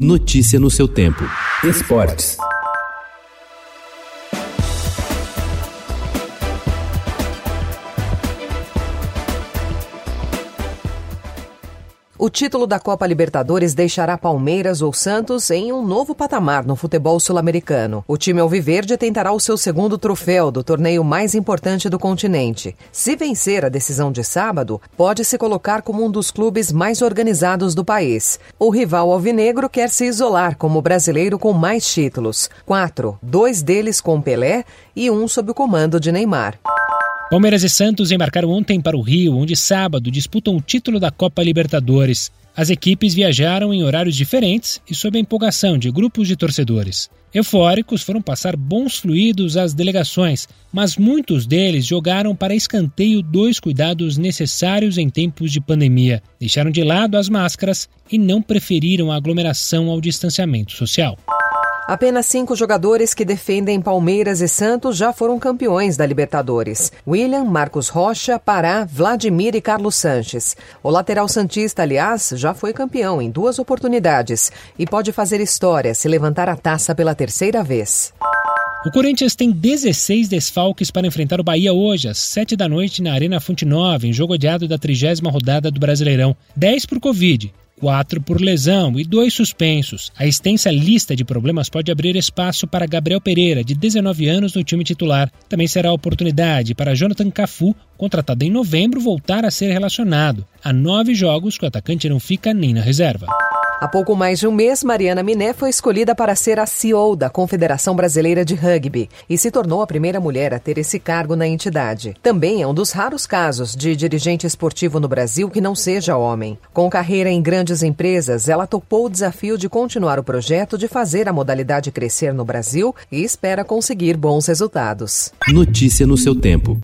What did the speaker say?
Notícia no seu tempo. Esportes. O título da Copa Libertadores deixará Palmeiras ou Santos em um novo patamar no futebol sul-americano. O time alviverde tentará o seu segundo troféu do torneio mais importante do continente. Se vencer a decisão de sábado, pode se colocar como um dos clubes mais organizados do país. O rival alvinegro quer se isolar como brasileiro com mais títulos: quatro, dois deles com Pelé e um sob o comando de Neymar. Palmeiras e Santos embarcaram ontem para o Rio, onde sábado disputam o título da Copa Libertadores. As equipes viajaram em horários diferentes e sob a empolgação de grupos de torcedores. Eufóricos foram passar bons fluidos às delegações, mas muitos deles jogaram para escanteio dois cuidados necessários em tempos de pandemia. Deixaram de lado as máscaras e não preferiram a aglomeração ao distanciamento social. Apenas cinco jogadores que defendem Palmeiras e Santos já foram campeões da Libertadores: William, Marcos Rocha, Pará, Vladimir e Carlos Sanches. O lateral Santista, aliás, já foi campeão em duas oportunidades e pode fazer história se levantar a taça pela terceira vez. O Corinthians tem 16 desfalques para enfrentar o Bahia hoje, às 7 da noite, na Arena Fonte Nova, em jogo adiado da trigésima rodada do Brasileirão. 10 por Covid, quatro por lesão e dois suspensos. A extensa lista de problemas pode abrir espaço para Gabriel Pereira, de 19 anos, no time titular. Também será oportunidade para Jonathan Cafu, contratado em novembro, voltar a ser relacionado. Há nove jogos que o atacante não fica nem na reserva. Há pouco mais de um mês, Mariana Miné foi escolhida para ser a CEO da Confederação Brasileira de Rugby e se tornou a primeira mulher a ter esse cargo na entidade. Também é um dos raros casos de dirigente esportivo no Brasil que não seja homem. Com carreira em grandes empresas, ela topou o desafio de continuar o projeto de fazer a modalidade crescer no Brasil e espera conseguir bons resultados. Notícia no seu tempo.